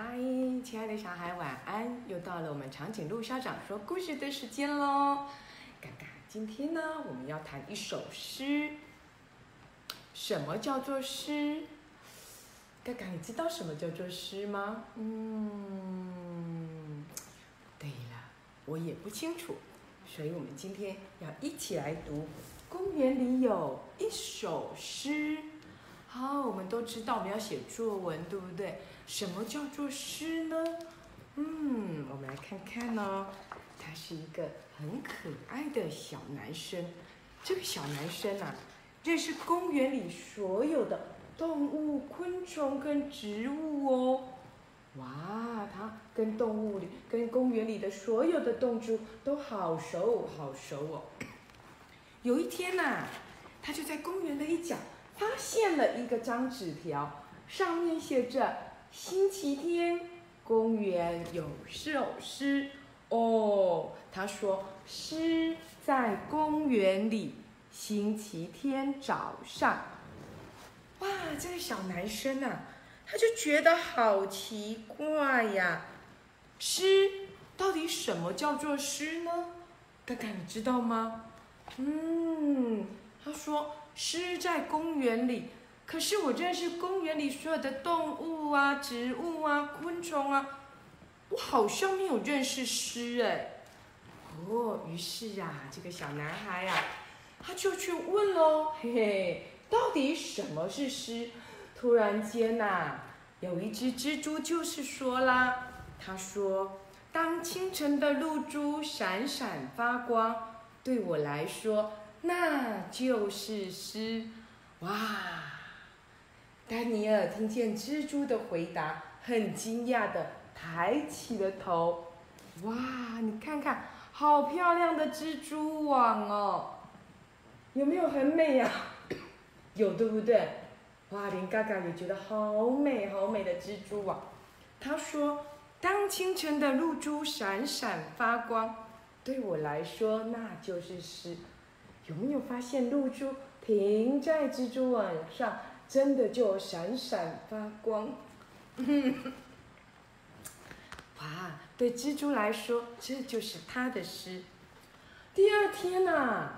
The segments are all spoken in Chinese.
嗨，亲爱的小孩，晚安！又到了我们长颈鹿校长说故事的时间喽。嘎嘎，今天呢，我们要谈一首诗。什么叫做诗？嘎嘎，你知道什么叫做诗吗？嗯，对了，我也不清楚。所以我们今天要一起来读《公园里有一首诗》。好，我们都知道我们要写作文，对不对？什么叫做诗呢？嗯，我们来看看呢。他是一个很可爱的小男生。这个小男生啊，认识公园里所有的动物、昆虫跟植物哦。哇，他跟动物里、跟公园里的所有的动植物都好熟好熟哦。有一天呐，他就在公园的一角发现了一个张纸条，上面写着。星期天，公园有首诗哦。他说：“诗在公园里，星期天早上。”哇，这个小男生啊，他就觉得好奇怪呀。诗到底什么叫做诗呢？哥哥，你知道吗？嗯，他说：“诗在公园里。”可是我认识公园里所有的动物啊、植物啊、昆虫啊，我好像没有认识诗哎。哦，于是啊，这个小男孩呀，他就去问喽，嘿嘿，到底什么是诗？突然间呐，有一只蜘蛛就是说啦，他说：“当清晨的露珠闪闪发光，对我来说那就是诗。”哇！丹尼尔听见蜘蛛的回答，很惊讶的抬起了头。哇，你看看，好漂亮的蜘蛛网哦，有没有很美呀？有，对不对？哇，连嘎嘎也觉得好美好美的蜘蛛网。他说：“当清晨的露珠闪闪发光，对我来说那就是诗。”有没有发现露珠停在蜘蛛网上？真的就闪闪发光，哇！对蜘蛛来说，这就是它的诗。第二天呐，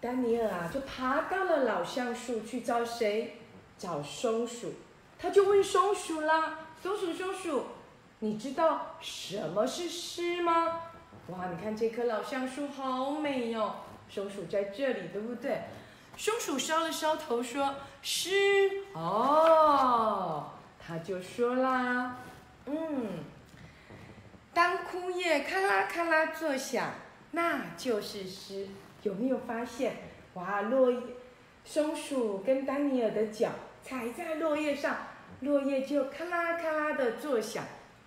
丹尼尔啊就爬到了老橡树去找谁？找松鼠。他就问松鼠啦：“松鼠，松鼠，你知道什么是诗吗？”哇！你看这棵老橡树好美哟。松鼠在这里，对不对？松鼠搔了搔头，说：“诗哦。”他就说啦：“嗯，当枯叶咔啦咔啦作响，那就是诗。有没有发现？哇，落叶，松鼠跟丹尼尔的脚踩在落叶上，落叶就咔啦咔啦的作响。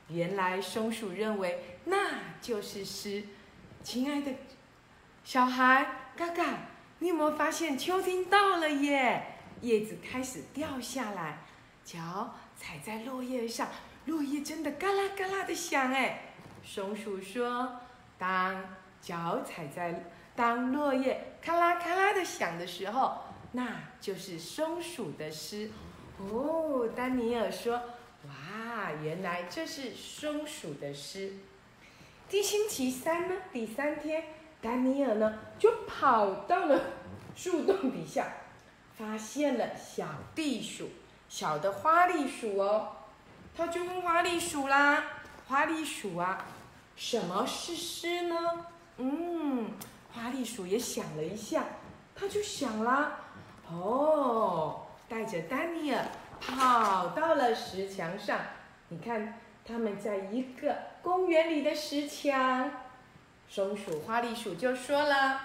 原来松鼠认为那就是诗。亲爱的，小孩，嘎嘎。”你有没有发现秋天到了耶？叶子开始掉下来，脚踩在落叶上，落叶真的嘎啦嘎啦的响哎。松鼠说：“当脚踩在，当落叶咔啦咔啦的响的时候，那就是松鼠的诗。”哦，丹尼尔说：“哇，原来这是松鼠的诗。”第星期三呢？第三天。丹尼尔呢，就跑到了树洞底下，发现了小地鼠，小的花栗鼠哦。他就问花栗鼠啦：“花栗鼠啊，什么是诗呢？”嗯，花栗鼠也想了一下，他就想啦：“哦，带着丹尼尔跑到了石墙上。你看，他们在一个公园里的石墙。”松鼠、花栗鼠就说了：“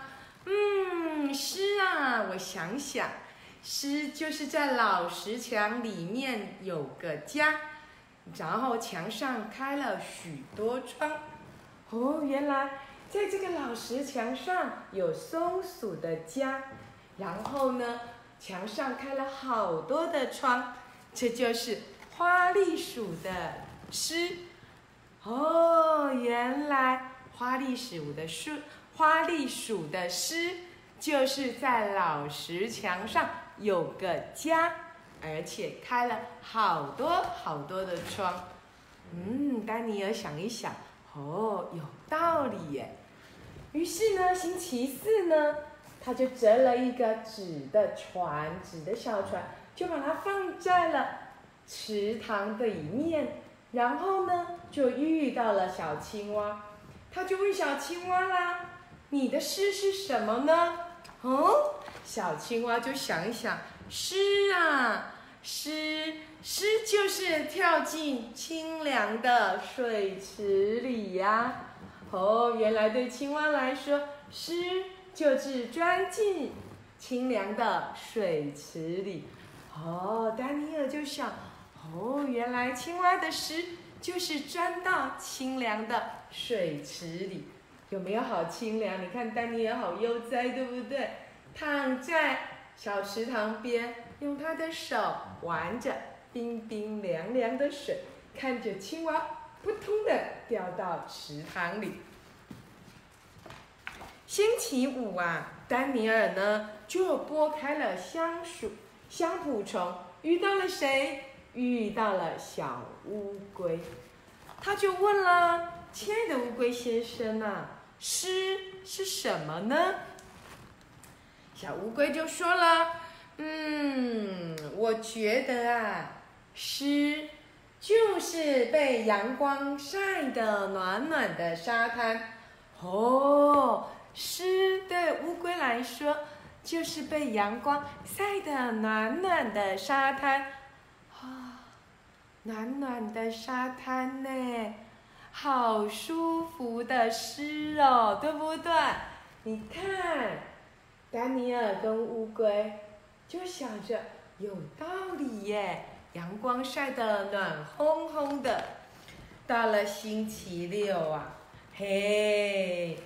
嗯，诗啊，我想想，诗就是在老石墙里面有个家，然后墙上开了许多窗。哦，原来在这个老石墙上有松鼠的家，然后呢，墙上开了好多的窗，这就是花栗鼠的诗。哦，原来。”花栗鼠的诗，花栗鼠的诗，就是在老石墙上有个家，而且开了好多好多的窗。嗯，丹尼尔想一想，哦，有道理耶。于是呢，星期四呢，他就折了一个纸的船，纸的小船，就把它放在了池塘的一面。然后呢，就遇到了小青蛙，他就问小青蛙啦：“你的诗是什么呢？”哦，小青蛙就想一想，诗啊，诗，诗就是跳进清凉的水池里呀。哦，原来对青蛙来说，诗就是钻进清凉的水池里。哦，丹尼尔就想，哦，原来青蛙的诗就是钻到清凉的水池里。有没有好清凉？你看丹尼尔好悠哉，对不对？躺在小池塘边，用他的手玩着冰冰凉凉的水，看着青蛙扑通的掉到池塘里。星期五啊，丹尼尔呢就拨开了香树香蒲虫，遇到了谁？遇到了小乌龟，他就问了：“亲爱的乌龟先生啊。”诗是什么呢？小乌龟就说了：“嗯，我觉得啊，诗就是被阳光晒得暖暖的沙滩。哦，诗对乌龟来说就是被阳光晒得暖暖的沙滩。暖暖的沙滩呢？”好舒服的诗哦，对不对？你看，丹尼尔跟乌龟就想着有道理耶，阳光晒得暖烘烘的。到了星期六啊，嘿，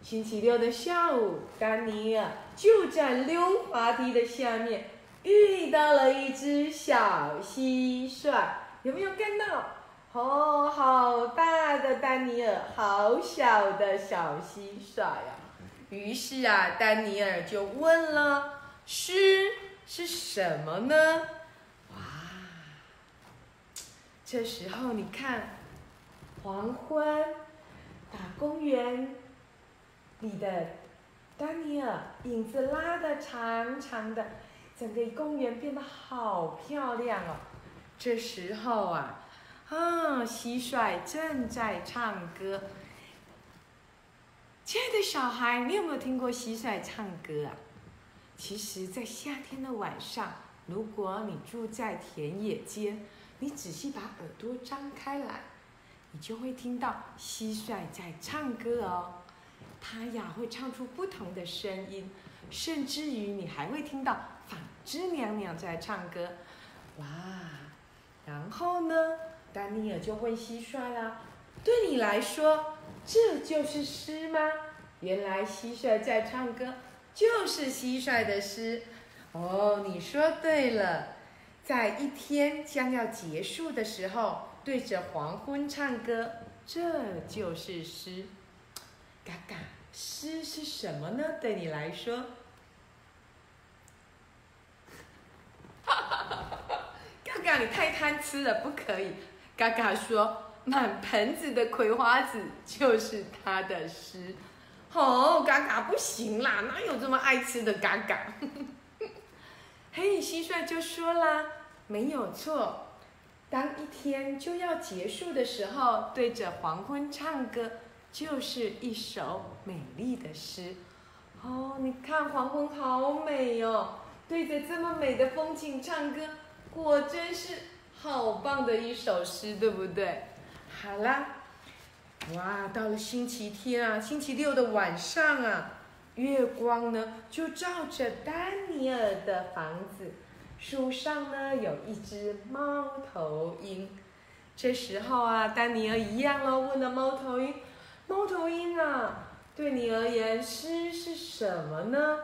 星期六的下午，丹尼尔就在溜滑梯的下面遇到了一只小蟋蟀，有没有看到？哦，好大的丹尼尔，好小的小蟋蟀呀！于是啊，丹尼尔就问了：“诗是什么呢？”哇！这时候你看，黄昏，大公园里的丹尼尔影子拉的长长的，整个公园变得好漂亮哦。这时候啊。啊，蟋蟀正在唱歌。亲爱的小孩，你有没有听过蟋蟀唱歌啊？其实，在夏天的晚上，如果你住在田野间，你仔细把耳朵张开来，你就会听到蟋蟀在唱歌哦。它呀会唱出不同的声音，甚至于你还会听到纺织娘娘在唱歌。哇，然后呢？丹尼尔就问蟋蟀啦：“对你来说，这就是诗吗？”原来蟋蟀在唱歌，就是蟋蟀的诗。哦，你说对了，在一天将要结束的时候，对着黄昏唱歌，这就是诗。嘎嘎，诗是什么呢？对你来说？嘎，你太贪吃了，不可以。嘎嘎说：“满盆子的葵花籽就是他的诗。”哦，嘎嘎不行啦，哪有这么爱吃的嘎嘎？嘿，蟋蟀就说啦：“没有错，当一天就要结束的时候，对着黄昏唱歌，就是一首美丽的诗。”哦，你看黄昏好美哦，对着这么美的风景唱歌，果真是。好棒的一首诗，对不对？好啦，哇，到了星期天啊，星期六的晚上啊，月光呢就照着丹尼尔的房子，树上呢有一只猫头鹰。这时候啊，丹尼尔一样喽，问了猫头鹰：“猫头鹰啊，对你而言，诗是什么呢？”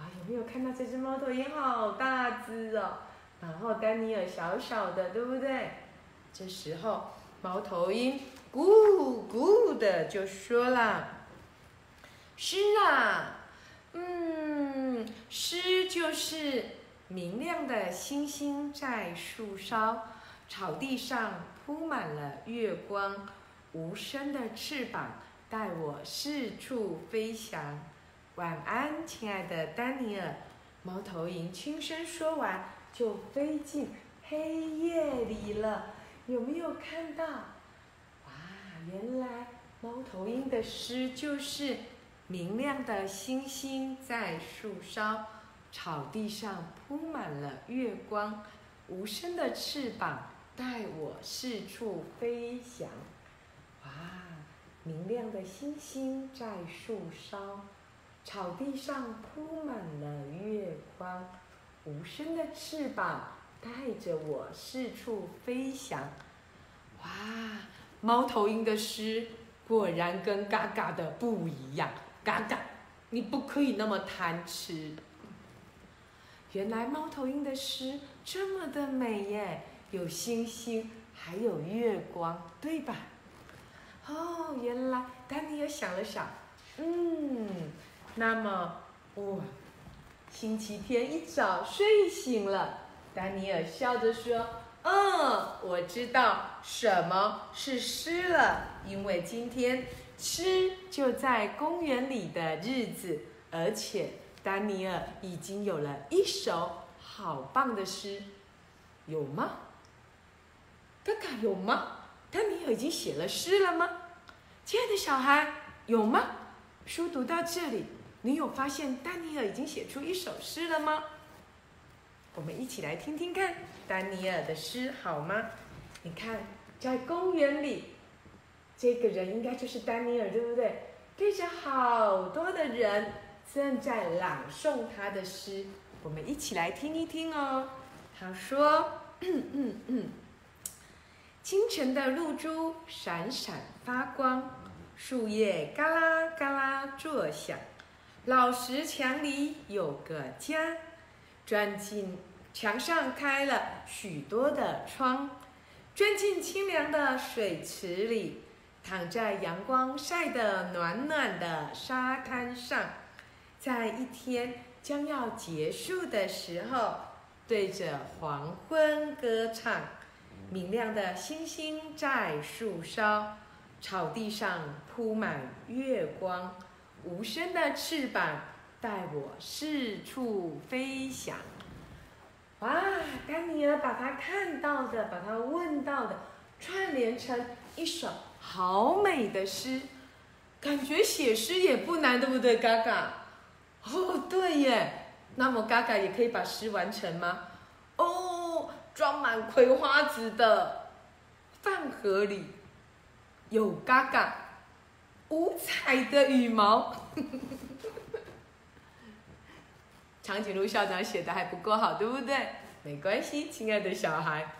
啊，有没有看到这只猫头鹰？好大只哦！然后丹尼尔小小的，对不对？这时候猫头鹰咕咕的就说了：“诗啊，嗯，诗就是明亮的星星在树梢，草地上铺满了月光，无声的翅膀带我四处飞翔。晚安，亲爱的丹尼尔。猫头鹰轻声说完，就飞进黑夜里了。有没有看到？哇，原来猫头鹰的诗就是明亮的星星在树梢，草地上铺满了月光，无声的翅膀带我四处飞翔。哇，明亮的星星在树梢。草地上铺满，无声的翅膀带着我四处飞翔。哇，猫头鹰的诗果然跟嘎嘎的不一样。嘎嘎，你不可以那么贪吃。原来猫头鹰的诗这么的美耶，有星星，还有月光，对吧？哦，原来丹尼尔想了想，嗯。那么，哇，星期天一早睡醒了，丹尼尔笑着说：“嗯，我知道什么是诗了，因为今天诗就在公园里的日子，而且丹尼尔已经有了一首好棒的诗，有吗？哥哥有吗？丹尼尔已经写了诗了吗？亲爱的小孩，有吗？书读到这里。”你有发现丹尼尔已经写出一首诗了吗？我们一起来听听看丹尼尔的诗好吗？你看，在公园里，这个人应该就是丹尼尔，对不对？对着好多的人正在朗诵他的诗，我们一起来听一听哦。他说：“嗯嗯嗯清晨的露珠闪闪发光，树叶嘎啦嘎啦作响。”老石墙里有个家，钻进墙上开了许多的窗，钻进清凉的水池里，躺在阳光晒得暖暖的沙滩上，在一天将要结束的时候，对着黄昏歌唱。明亮的星星在树梢，草地上铺满月光。无声的翅膀带我四处飞翔。哇，丹尼尔把他看到的、把他问到的串联成一首好美的诗，感觉写诗也不难，对不对，嘎嘎？哦，对耶。那么嘎嘎也可以把诗完成吗？哦，装满葵花籽的饭盒里有嘎嘎。五彩的羽毛，长颈鹿校长写的还不够好，对不对？没关系，亲爱的小孩，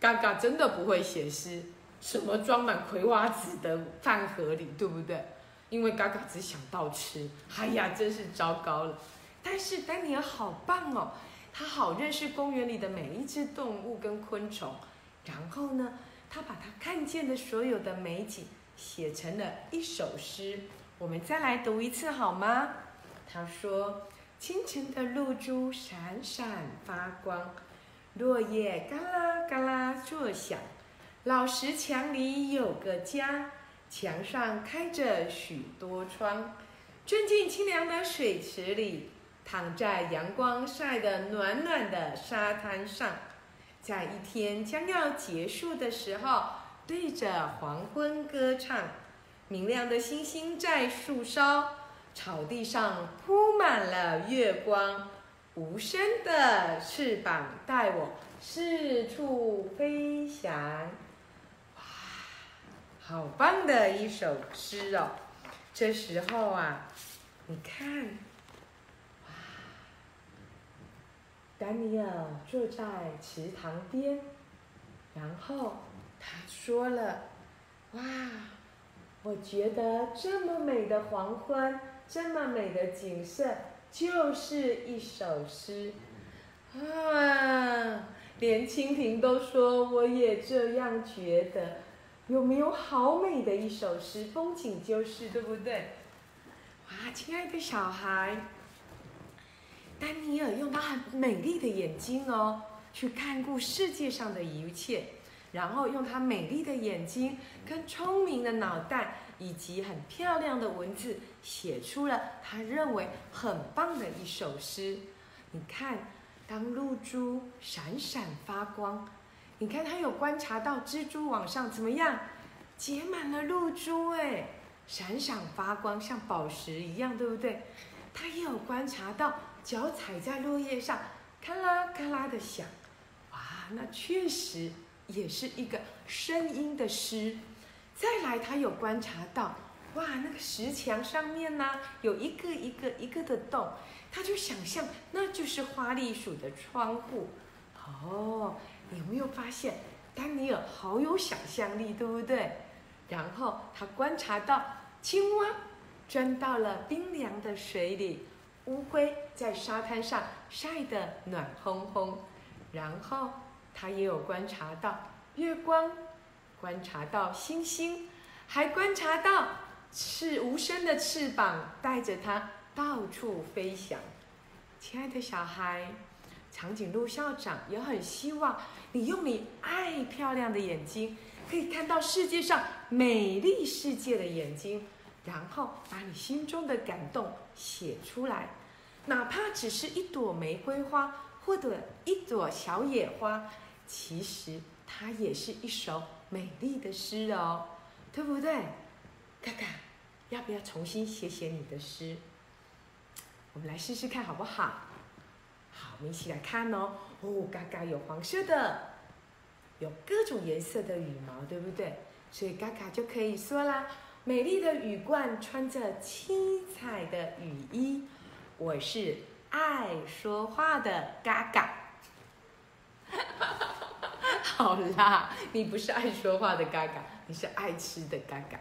嘎嘎真的不会写诗，什么装满葵花籽的饭盒里，对不对？因为嘎嘎只想到吃，哎呀，真是糟糕了。但是丹尼尔好棒哦，他好认识公园里的每一只动物跟昆虫，然后呢，他把他看见的所有的美景。写成了一首诗，我们再来读一次好吗？他说：“清晨的露珠闪闪发光，落叶嘎啦嘎啦作响。老石墙里有个家，墙上开着许多窗。钻进清凉的水池里，躺在阳光晒得暖暖的沙滩上，在一天将要结束的时候。”对着黄昏歌唱，明亮的星星在树梢，草地上铺满了月光，无声的翅膀带我四处飞翔。哇，好棒的一首诗哦！这时候啊，你看，哇，丹尼尔坐在池塘边，然后。说了：“哇，我觉得这么美的黄昏，这么美的景色，就是一首诗啊！连蜻蜓都说，我也这样觉得。有没有好美的一首诗？风景就是，对不对？哇，亲爱的小孩，丹尼尔用他很美丽的眼睛哦，去看顾世界上的一切。”然后用他美丽的眼睛、跟聪明的脑袋以及很漂亮的文字，写出了他认为很棒的一首诗。你看，当露珠闪闪发光，你看他有观察到蜘蛛网上怎么样，结满了露珠，哎，闪闪发光，像宝石一样，对不对？他也有观察到脚踩在落叶上，咔啦咔啦的响，哇，那确实也是一个声音的诗。再来，他有观察到，哇，那个石墙上面呢，有一个一个一个的洞。他就想象那就是花栗鼠的窗户，哦，有没有发现丹尼尔好有想象力，对不对？然后他观察到青蛙钻到了冰凉的水里，乌龟在沙滩上晒得暖烘烘，然后他也有观察到月光，观察到星星，还观察到翅无声的翅膀带着他。到处飞翔，亲爱的小孩，长颈鹿校长也很希望你用你爱漂亮的眼睛，可以看到世界上美丽世界的眼睛，然后把你心中的感动写出来，哪怕只是一朵玫瑰花或者一朵小野花，其实它也是一首美丽的诗哦，对不对？嘎嘎，要不要重新写写你的诗？我们来试试看好不好？好，我们一起来看哦。哦，嘎嘎有黄色的，有各种颜色的羽毛，对不对？所以嘎嘎就可以说啦：美丽的羽冠，穿着七彩的雨衣，我是爱说话的嘎嘎。好啦，你不是爱说话的嘎嘎，你是爱吃的嘎嘎。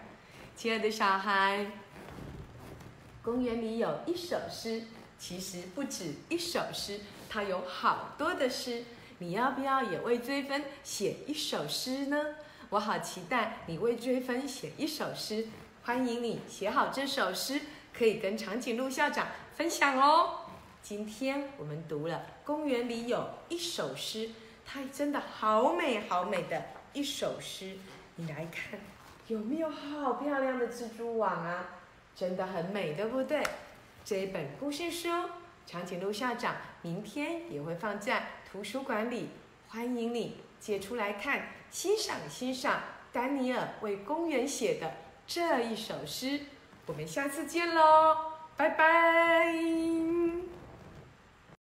亲爱的小孩。公园里有一首诗，其实不止一首诗，它有好多的诗。你要不要也为追分写一首诗呢？我好期待你为追分写一首诗。欢迎你写好这首诗，可以跟长颈鹿校长分享哦。今天我们读了公园里有一首诗，它真的好美好美的一首诗。你来看，有没有好漂亮的蜘蛛网啊？真的很美，对不对？这一本故事书，长颈鹿校长明天也会放在图书馆里，欢迎你借出来看，欣赏欣赏丹尼尔为公园写的这一首诗。我们下次见喽，拜拜。